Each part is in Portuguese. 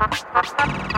Thank you.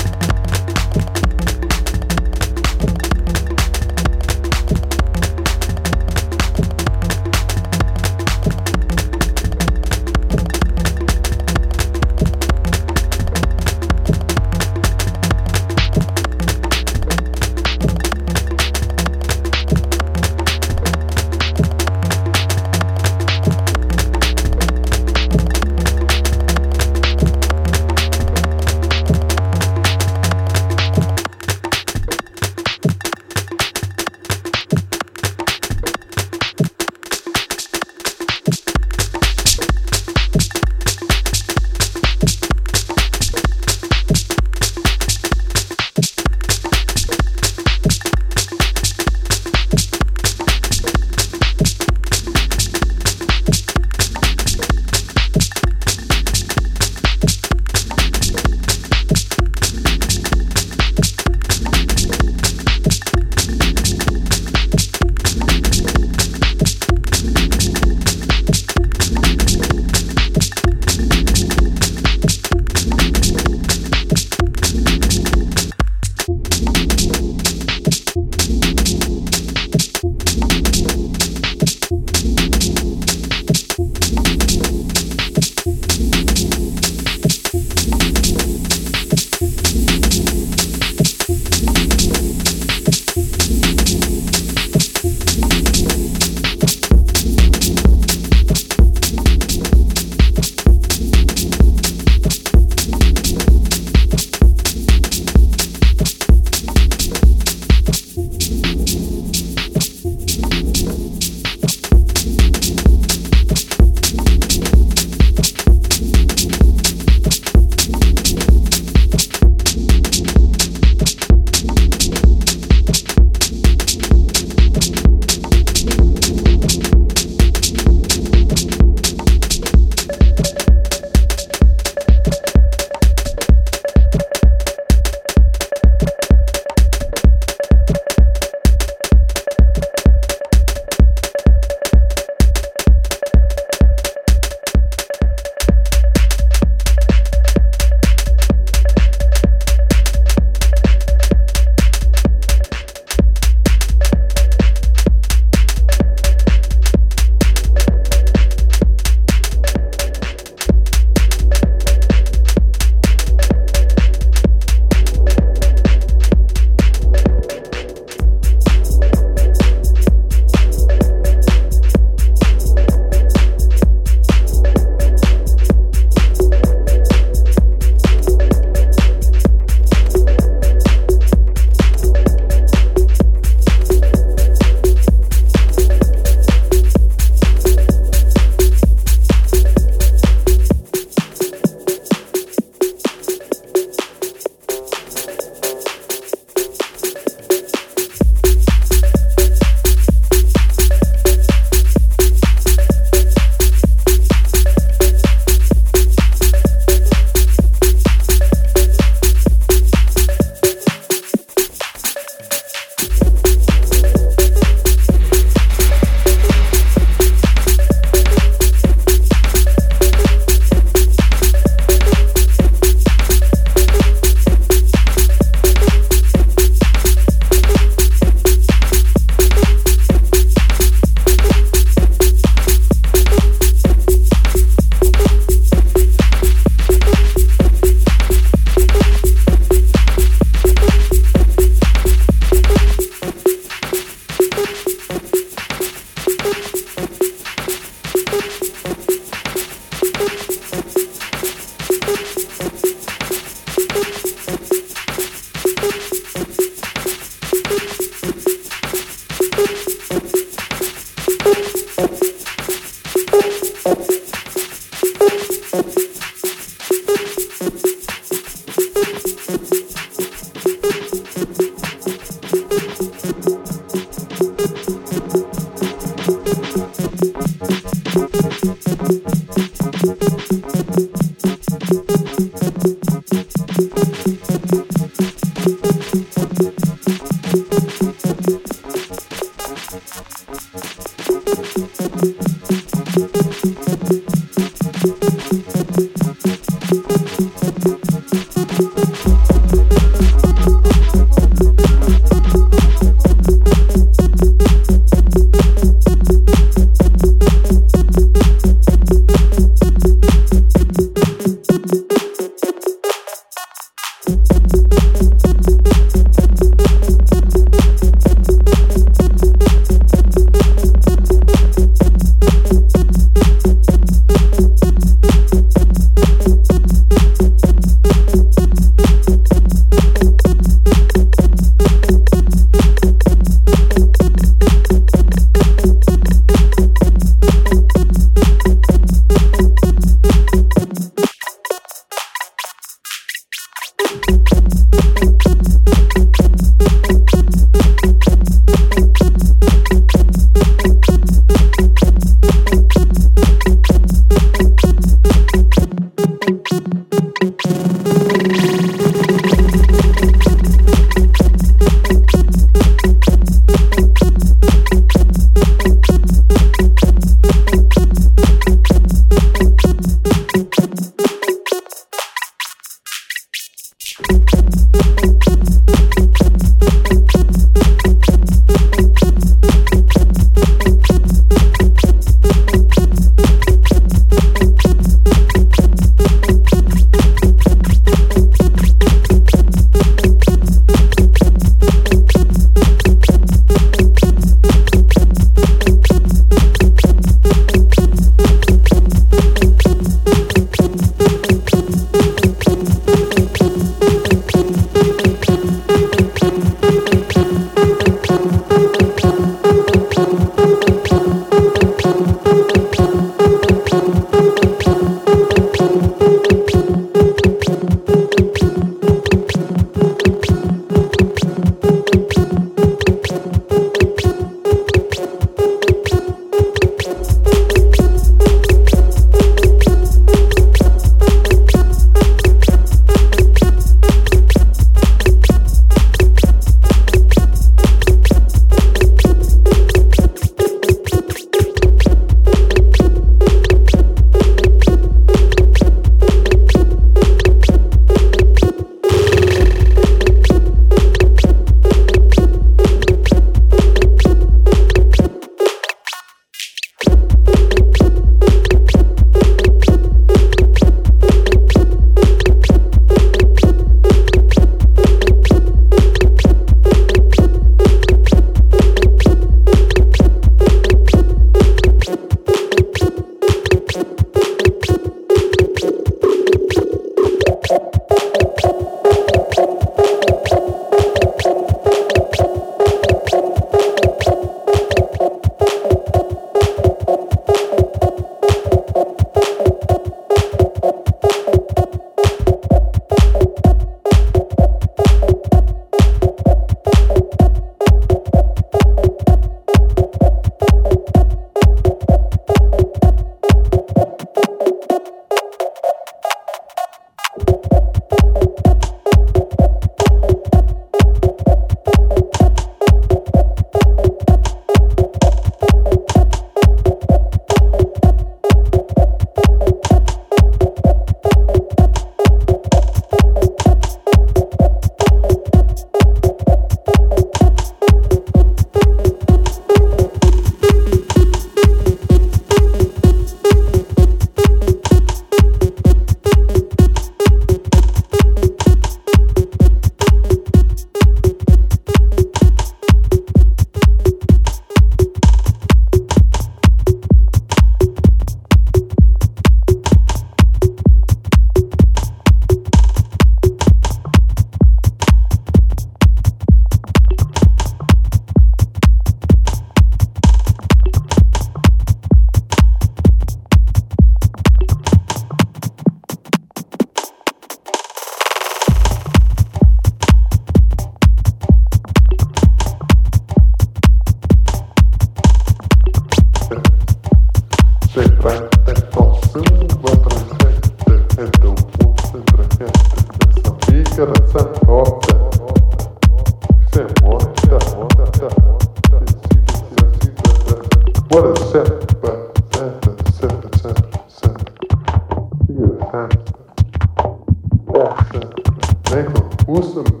Neko usam um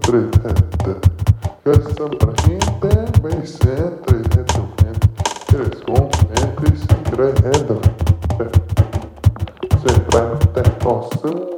Kad sam prahinte, bej se trejetom hent. Jer skom henti si trejedom. Se pretendo sam.